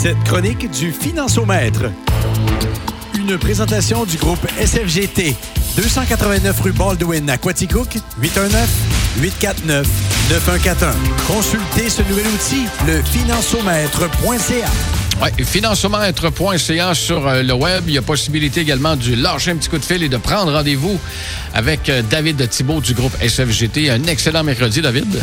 Cette chronique du Financiomètre. Une présentation du groupe SFGT. 289 rue Baldwin à Quaticook, 819-849-9141. Consultez ce nouvel outil, le financiomètre.ca. Oui, financiomètre.ca sur euh, le web. Il y a possibilité également de lâcher un petit coup de fil et de prendre rendez-vous avec euh, David Thibault du groupe SFGT. Un excellent mercredi, David.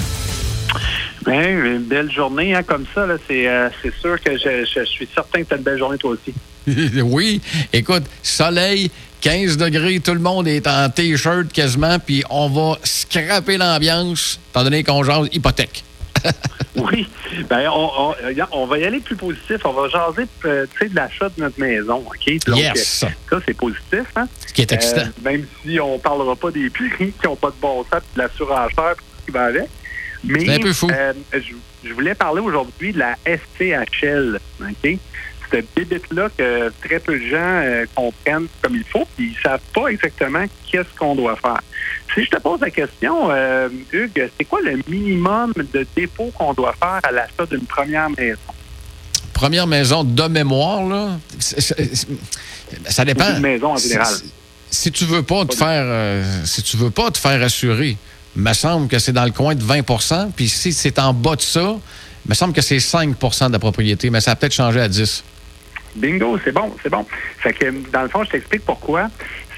Bien, une belle journée hein, comme ça. là, C'est euh, c'est sûr que je, je suis certain que tu as une belle journée toi aussi. oui. Écoute, soleil, 15 degrés, tout le monde est en T-shirt quasiment, puis on va scraper l'ambiance, étant donné qu'on jase hypothèque. Oui. Ben, on, on, va y aller plus positif. On va jaser euh, de l'achat de notre maison. OK? Donc, Yes. euh, Ça, c'est positif. Hein? Ce qui est excitant. Même si on parlera pas des prix qui n'ont pas de bon sens, de la surenchère, tout ce qui va avec. Mais C'est un peu fou. euh, je, je voulais parler aujourd'hui de la SCHL. OK? Cette bébite-là que très peu de gens euh, comprennent comme il faut, puis ils savent pas exactement qu'est-ce qu'on doit faire. Si je te pose la question, euh, Hugues, c'est quoi le minimum de dépôt qu'on doit faire à l'achat d'une première maison? Première maison de mémoire, là, ça dépend. Maison en général. Si, si tu veux pas te faire, euh, si tu veux pas te faire assurer, me semble que c'est dans le coin de 20% puis si c'est en bas de ça, me semble que c'est 5% de la propriété, mais ça a peut-être changé à 10. Bingo, c'est bon, c'est bon. Fait que, dans le fond, je t'explique pourquoi.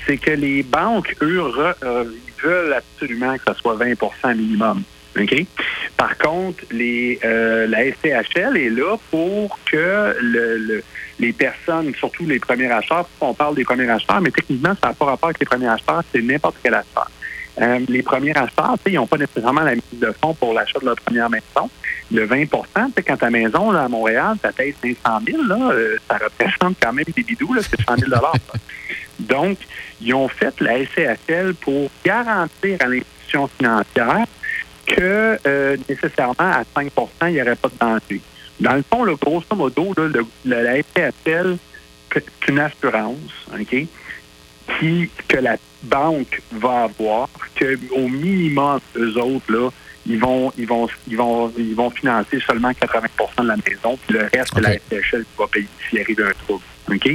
C'est que les banques, eux, re- euh, veulent absolument que ce soit 20% minimum. OK? Par contre, les, euh, la SCHL est là pour que le- les personnes, surtout les premiers acheteurs, on parle des premiers acheteurs, mais techniquement, ça n'a pas rapport avec les premiers acheteurs, c'est n'importe quel acheteur. Euh, les premiers acheteurs, ils n'ont pas nécessairement la mise de fonds pour l'achat de leur première maison. Le 20 tu sais, quand ta maison là, à Montréal, ça paye 500 000, là, euh, ça représente quand même des bidous, là, c'est 100 000 ça. Donc, ils ont fait la SCHL pour garantir à l'institution financière que euh, nécessairement à 5% il n'y aurait pas de danger. Dans le fond, le grosso modo, là, le- la SCHL, c'est une assurance, OK? Qui, que la banque va avoir, que au minimum, eux autres, là, ils vont, ils vont, ils vont, ils vont financer seulement 80% de la maison, puis le reste, c'est la OK. SCHL qui va payer s'il arrive un trouble. OK?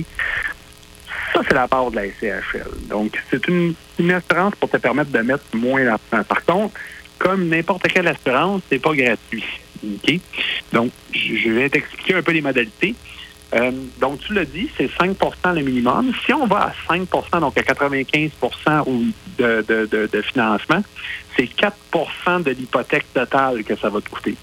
Ça, c'est la part de la SCHL. Donc, c'est une, une assurance pour te permettre de mettre moins d'argent. Par contre, comme n'importe quelle assurance, c'est pas gratuit. OK? Donc, je vais t'expliquer un peu les modalités. Euh, donc, tu l'as dit, c'est 5% le minimum. Si on va à 5% donc à 95 ou de, de, de, de financement, c'est 4% de l'hypothèque totale que ça va te coûter.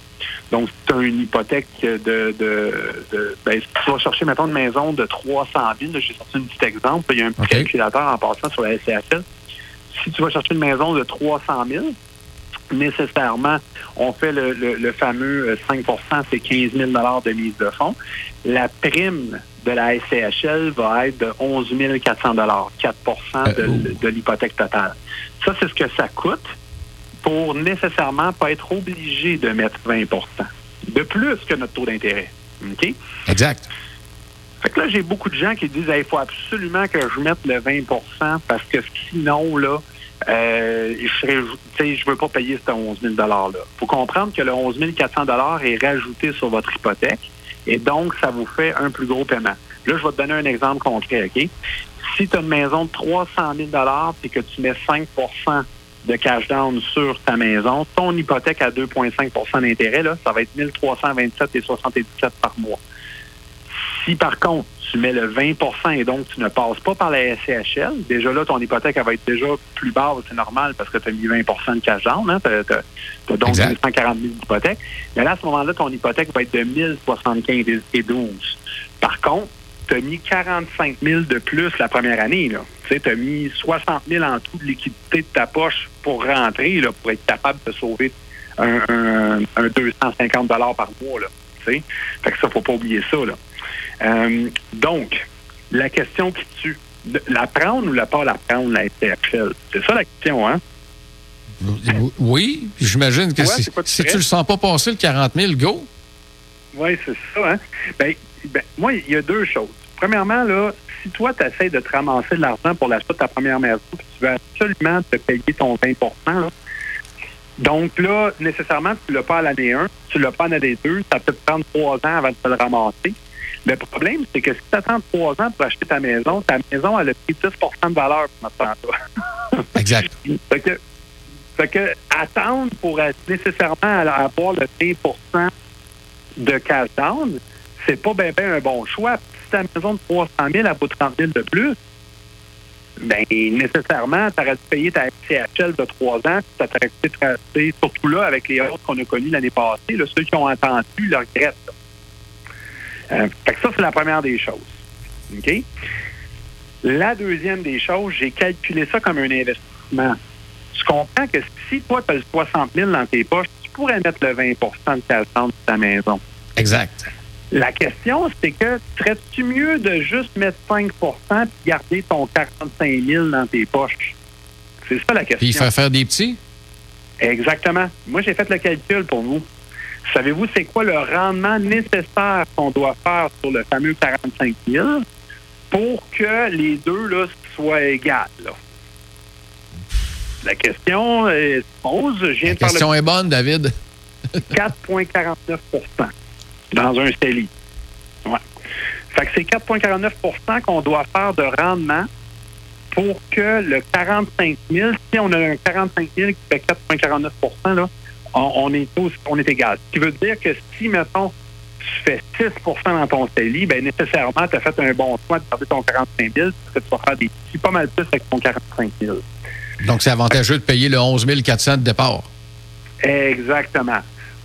Donc, tu as une hypothèque de... de, de ben, si tu vas chercher, mettons, une maison de 300 000, là, j'ai sorti un petit exemple, il y a un petit calculateur en passant sur la SCHL. Si tu vas chercher une maison de 300 000, nécessairement, on fait le, le- le fameux euh, 5% c'est 15 000 de mise de fonds. La prime de la SCHL va être de 11 400 4 de, Euh, de- de l'hypothèque totale. Ça, c'est ce que ça coûte pour nécessairement pas être obligé de mettre 20% de plus que notre taux d'intérêt. OK? Exact. Fait que là, j'ai beaucoup de gens qui disent il faut absolument que je mette le 20% parce que sinon, là, euh, je je veux pas payer ce 11 000 $-là. faut comprendre que le 11 400 est rajouté sur votre hypothèque et donc, ça vous fait un plus gros paiement. Là, je vais te donner un exemple concret, OK? Si tu as une maison de 300 000 et que tu mets 5% de cash down sur ta maison, ton hypothèque à 2,5% d'intérêt, ça va être 1327 et 77 par mois. Si par contre, tu mets le 20% et donc tu ne passes pas par la SCHL, déjà là, ton hypothèque elle va être déjà plus basse, c'est normal parce que tu as mis 20% de cash down, hein, tu as, donc Exact. 240 000 d'hypothèque. Mais là, à ce moment-là, ton hypothèque va être de 1075 et 12. Par contre, tu as mis 45 000 de plus la première année. Tu as mis 60 000 en tout de liquidité de ta poche pour rentrer, là, pour être capable de sauver un, un- un 250 par mois. Là, fait que ça, faut pas oublier ça. Là. Euh, donc, la question qui tue, la prendre ou la pas la prendre, la STHL? C'est ça la question, hein? Oui, j'imagine que Ouais, si, si tu le sens pas passer le 40 000, go. Oui, c'est ça. Hein? Ben, ben, moi, il y a deux choses. Premièrement, là, si toi, tu essaies de te ramasser de l'argent pour l'achat de ta première maison, puis tu veux absolument te payer ton 20 là, donc là, nécessairement, tu ne l'as pas à l'année 1, tu ne l'as pas à l'année 2, ça peut te prendre trois ans avant de te le ramasser. Le problème, c'est que si tu attends trois ans pour acheter ta maison, ta maison, elle a pris 10% de valeur pour notre temps Exact. fait, que, fait que attendre pour être nécessairement avoir le 20% de cash down, c'est pas bien ben un bon choix. Si ta maison de 300 000, elle vaut 30 000 de plus, ben nécessairement, tu aurais dû payer ta CHL de trois ans, puis ça t'aurait coûté surtout là, avec les autres qu'on a connus l'année passée, là, ceux qui ont entendu le regrettent. Euh, fait que ça, c'est la première des choses. OK? La deuxième des choses, j'ai calculé ça comme un investissement. Tu comprends que si toi, tu as le 60 000 dans tes poches, tu pourrais mettre le 20% de ta de ta maison. Exact. La question, c'est que serais-tu mieux de juste mettre 5% puis garder ton 45 000 dans tes poches? C'est ça la question. Puis il fait faire des petits? Exactement. Moi, j'ai fait le calcul pour vous. Savez-vous c'est quoi le rendement nécessaire qu'on doit faire sur le fameux 45 000 pour que les deux là, soient égales? La question se pose. Je la question est bonne, David. 4,49% dans un CELI. Ouais. Fait que c'est 4,49% qu'on doit faire de rendement pour que le 45 000, si on a un 45 000 qui fait 4,49 on, est tous, on est égal. Ce qui veut dire que si, mettons, tu fais 6% dans ton CELI, bien, nécessairement, tu as fait un bon choix de garder ton 45 000 parce que tu vas faire des petits pas mal plus avec ton 45 000. Donc, c'est avantageux de payer le 11 400 de départ. Exactement.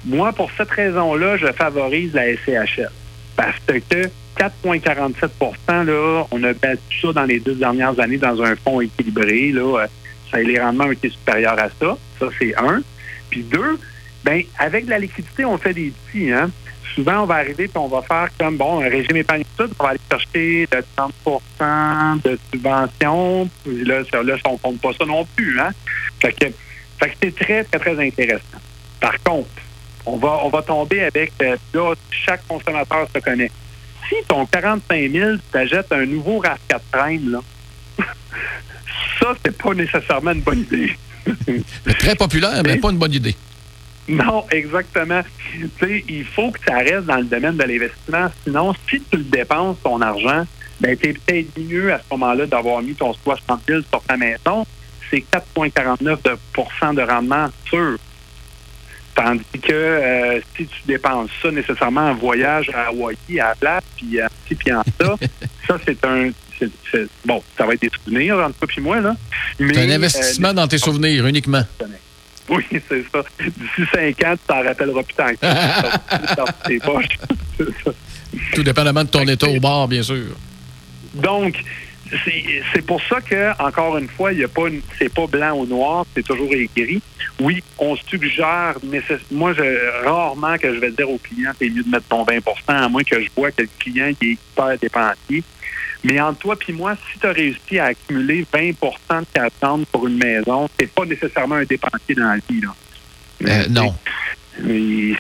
Moi, pour cette raison-là, je favorise la SCHL. Parce que 4,47 là, on a battu ça dans les deux dernières années dans un fonds équilibré. Là, ça, les rendements ont été supérieurs à ça. Ça, c'est un. Puis deux, ben avec la liquidité, on fait des petits. Hein? Souvent, on va arriver et on va faire comme, bon, un régime épargne on va aller chercher de 30 de subvention. Puis là, là, on ne compte pas ça non plus. Hein? Fait que, fait que c'est très, très, très intéressant. Par contre, on va, on va tomber avec, euh, là, chaque consommateur se connaît. Si ton 45 000, tu t'achètes un nouveau RAV4 Prime, là, ça, c'est pas nécessairement une bonne idée. Très populaire, mais pas une bonne idée. Non, exactement. Tu sais, il faut que ça reste dans le domaine de l'investissement. Sinon, si tu le dépenses, ton argent, ben, tu es peut-être mieux à ce moment-là d'avoir mis ton 60 000 sur ta maison. C'est 4,49 de, de rendement sûr. Tandis que euh, si tu dépenses ça nécessairement en voyage à Hawaii, à la place, puis en puis en ça, ça, c'est un. Bon, ça va être des souvenirs entre toi et moi, là. C'est un investissement dans tes souvenirs uniquement. Oui, c'est ça. D'ici cinq ans, tu t'en rappelleras plus tant que dans tes poches. Tout dépendamment de ton état au bar, bien sûr. Donc, c'est pour ça que, encore une fois, il y a pas c'est pas blanc ou noir, c'est toujours écrit. Oui, on suggère, mais moi, je, rarement que je vais dire au client, c'est mieux de mettre ton 20% à moins que je vois que le client qui est hyper dépensier. Mais entre toi et moi, si tu as réussi à accumuler 20% de ta pour une maison, c'est pas nécessairement un dépensier dans la vie. Là. Euh, non.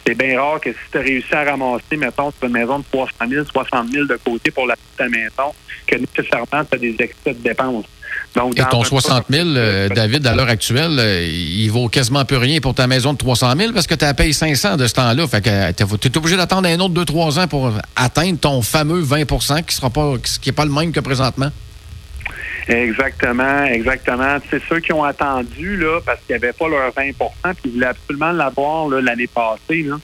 C'est bien rare que si tu as réussi à ramasser, mettons, sur une maison de 300 000, 60 000 de côté pour la petite maison, que nécessairement, tu as des excès de dépenses. Donc, Et ton 60 000, euh, David, à l'heure actuelle, euh, il vaut quasiment plus rien pour ta maison de 300 000 parce que tu as payé 500 de ce temps-là. Fait que tu es obligé d'attendre un autre 2-3 ans pour atteindre ton fameux 20 qui sera pas, qui n'est pas le même que présentement. Exactement, exactement. C'est ceux qui ont attendu là, parce qu'ils n'avaient pas leur 20% puis ils voulaient absolument l'avoir l'année passée. Là.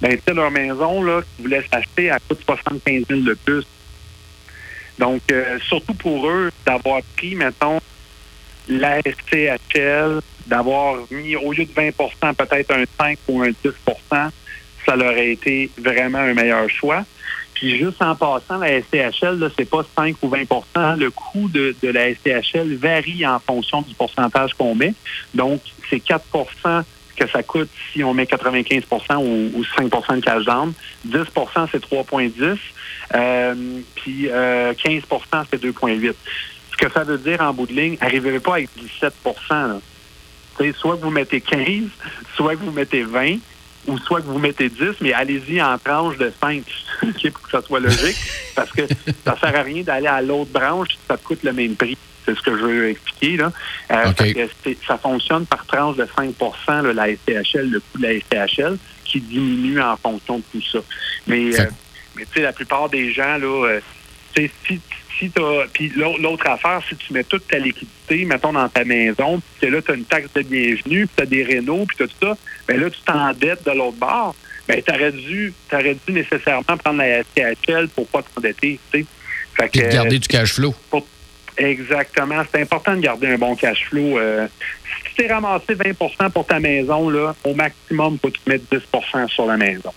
Ben, leur maison là, qu'ils voulaient s'acheter, à coûte 75 000 de plus. Donc, euh, surtout pour eux, d'avoir pris, mettons, la SCHL, d'avoir mis au lieu de 20% peut-être un 5 ou un 10% ça leur a été vraiment un meilleur choix. Puis juste en passant, la SCHL, ce n'est pas 5 ou 20% Le coût de, la SCHL varie en fonction du pourcentage qu'on met. Donc, c'est 4 que ça coûte si on met 95% ou, 5 de cash down. 10% c'est 3,10. Euh, puis 15% euh, c'est 2,8. Ce que ça veut dire en bout de ligne, n'arrivez pas avec 17% Soit que vous mettez 15, soit vous mettez 20, ou soit que vous mettez 10, mais allez-y en tranche de 5 pour que ça soit logique, parce que ça sert à rien d'aller à l'autre branche si ça coûte le même prix. C'est ce que je veux expliquer. Là. Euh, ça fonctionne par tranche de 5% la STHL, le coût de la STHL, qui diminue en fonction de tout ça. Mais euh, Mais tu sais, la plupart des gens, là, euh, tu sais, si, si t'as. Puis l'autre affaire, si tu mets toute ta liquidité, mettons, dans ta maison, puis que là, tu as une taxe de bienvenue, puis tu as des rénaux, puis tout ça, bien là, tu t'endettes de l'autre bord. Bien, tu aurais dû, aurais dû nécessairement prendre la SCHL pour pas t'endetter, tu sais. Fait que, de garder du cash flow. Exactement. C'est important de garder un bon cash flow. Euh, si tu t'es ramassé 20% pour ta maison, là, au maximum, il faut tu mettes 10 sur la maison.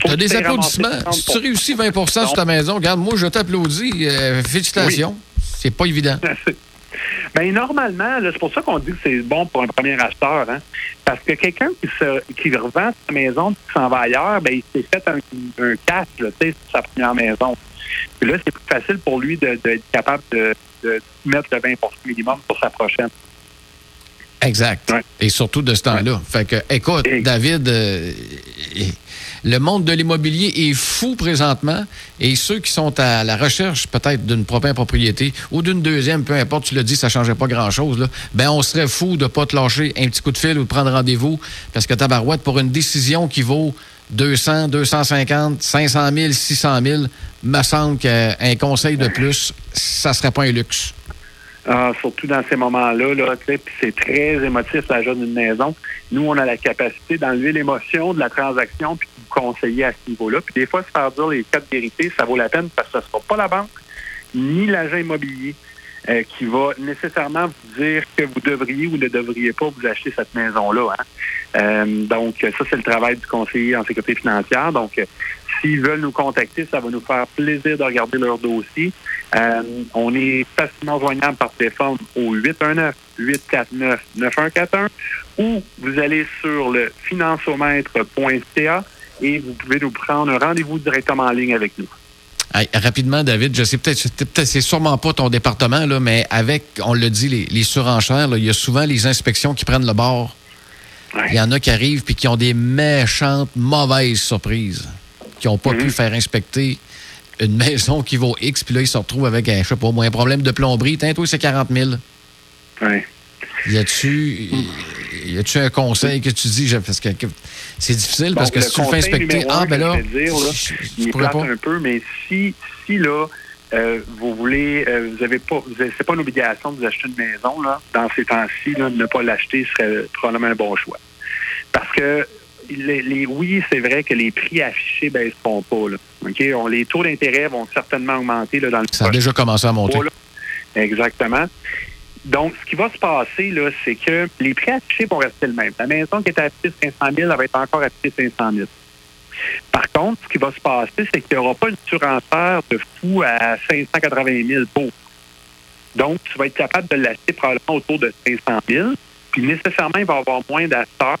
Tu as des applaudissements. Si tu réussis 20% sur ta maison, regarde, moi, je t'applaudis. Euh, félicitations. C'est pas évident. Bien, normalement, c'est pour ça qu'on dit que c'est bon pour un premier acheteur. Hein? Parce que quelqu'un qui, qui revend sa maison qui s'en va ailleurs, ben, il s'est fait un, un cash sur sa première maison. Puis là, c'est plus facile pour lui d'être capable de, mettre le 20 minimum pour sa prochaine. Exact. Et surtout de ce temps-là. Fait que, écoute, David, euh, le monde de l'immobilier est fou présentement et ceux qui sont à la recherche peut-être d'une première propriété ou d'une deuxième, peu importe, tu l'as dit, ça ne changeait pas grand-chose, ben on serait fou de ne pas te lâcher un petit coup de fil ou de prendre rendez-vous parce que tabarouette, pour une décision qui vaut 200, 250, 500 000, 600 000, me semble qu'un conseil de plus, ça serait pas un luxe. Ah, surtout dans ces moments-là, là, c'est très émotif l'achat d'une maison. Nous, on a la capacité d'enlever l'émotion de la transaction puis de vous conseiller à ce niveau-là. Puis des fois, se faire dire les quatre vérités, ça vaut la peine parce que ce ne sera pas la banque ni l'agent immobilier euh, qui va nécessairement vous dire que vous devriez ou ne devriez pas vous acheter cette maison-là. Hein. Euh, donc, ça, c'est le travail du conseiller en sécurité financière. Donc, euh, s'ils veulent nous contacter, ça va nous faire plaisir de regarder leur dossier. on est facilement joignable par téléphone au 819-849-9141 ou vous allez sur le financiomètre.ca et vous pouvez nous prendre un rendez-vous directement en ligne avec nous rapidement, David, je sais peut-être, peut c'est sûrement pas ton département, là, mais avec, on le dit, les, surenchères, il y a souvent les inspections qui prennent le bord. Il y en a qui arrivent puis qui ont des méchantes, mauvaises surprises, qui n'ont pas pu mhm. faire inspecter une maison qui vaut X, puis là, ils se retrouvent avec, un, je sais pas, un problème de plomberie. Tiens, toi, c'est 40 000. Oui. Y a-tu y a-tu un conseil que tu dis? Parce que, c'est difficile parce que si tu le fais inspecter ah ben là, dire, là il pas. un peu mais si si là euh, vous voulez euh, vous avez pas c'est pas une obligation de vous acheter une maison là dans ces temps-ci là ne pas l'acheter serait probablement un bon choix. Parce que les, oui, c'est vrai que les prix affichés ne baisseront pas. Là. OK? les taux d'intérêt vont certainement augmenter là, dans le Ça a déjà commencé à monter. Exactement. Donc, ce qui va se passer, là, c'est que les prix affichés vont rester le même. La maison qui était affichée 500 000, elle va être encore affichée 500 000. Par contre, ce qui va se passer, c'est qu'il n'y aura pas une surenchère de fou à 580 000 pour. Donc, tu vas être capable de l'acheter probablement autour de 500 000. Puis, nécessairement, il va y avoir moins d'acheteurs.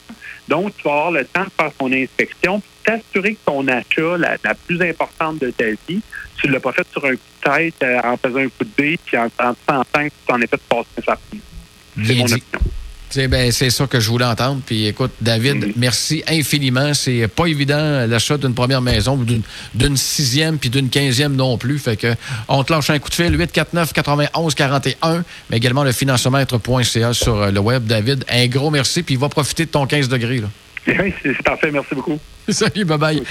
Donc, tu vas avoir le temps de faire ton inspection, t'assurer que ton achat, la, la, plus importante de ta vie, tu ne l'as pas fait sur un coup de tête euh, en faisant un coup de bille, puis en, en sentant que tu t'en es fait passer un C'est mon opinion. C'est ben, ça que je voulais entendre. Puis écoute, David, mm-hmm. merci infiniment. C'est pas évident l'achat d'une première maison, d'une sixième puis d'une quinzième non plus. Fait que on te lâche un coup de fil 849 91 41, mais également le financemètre.ca sur euh, le web. David, un gros merci. Puis va profiter de ton 15 degrés. Là. Oui, c'est parfait. Merci beaucoup. Salut, bye bye.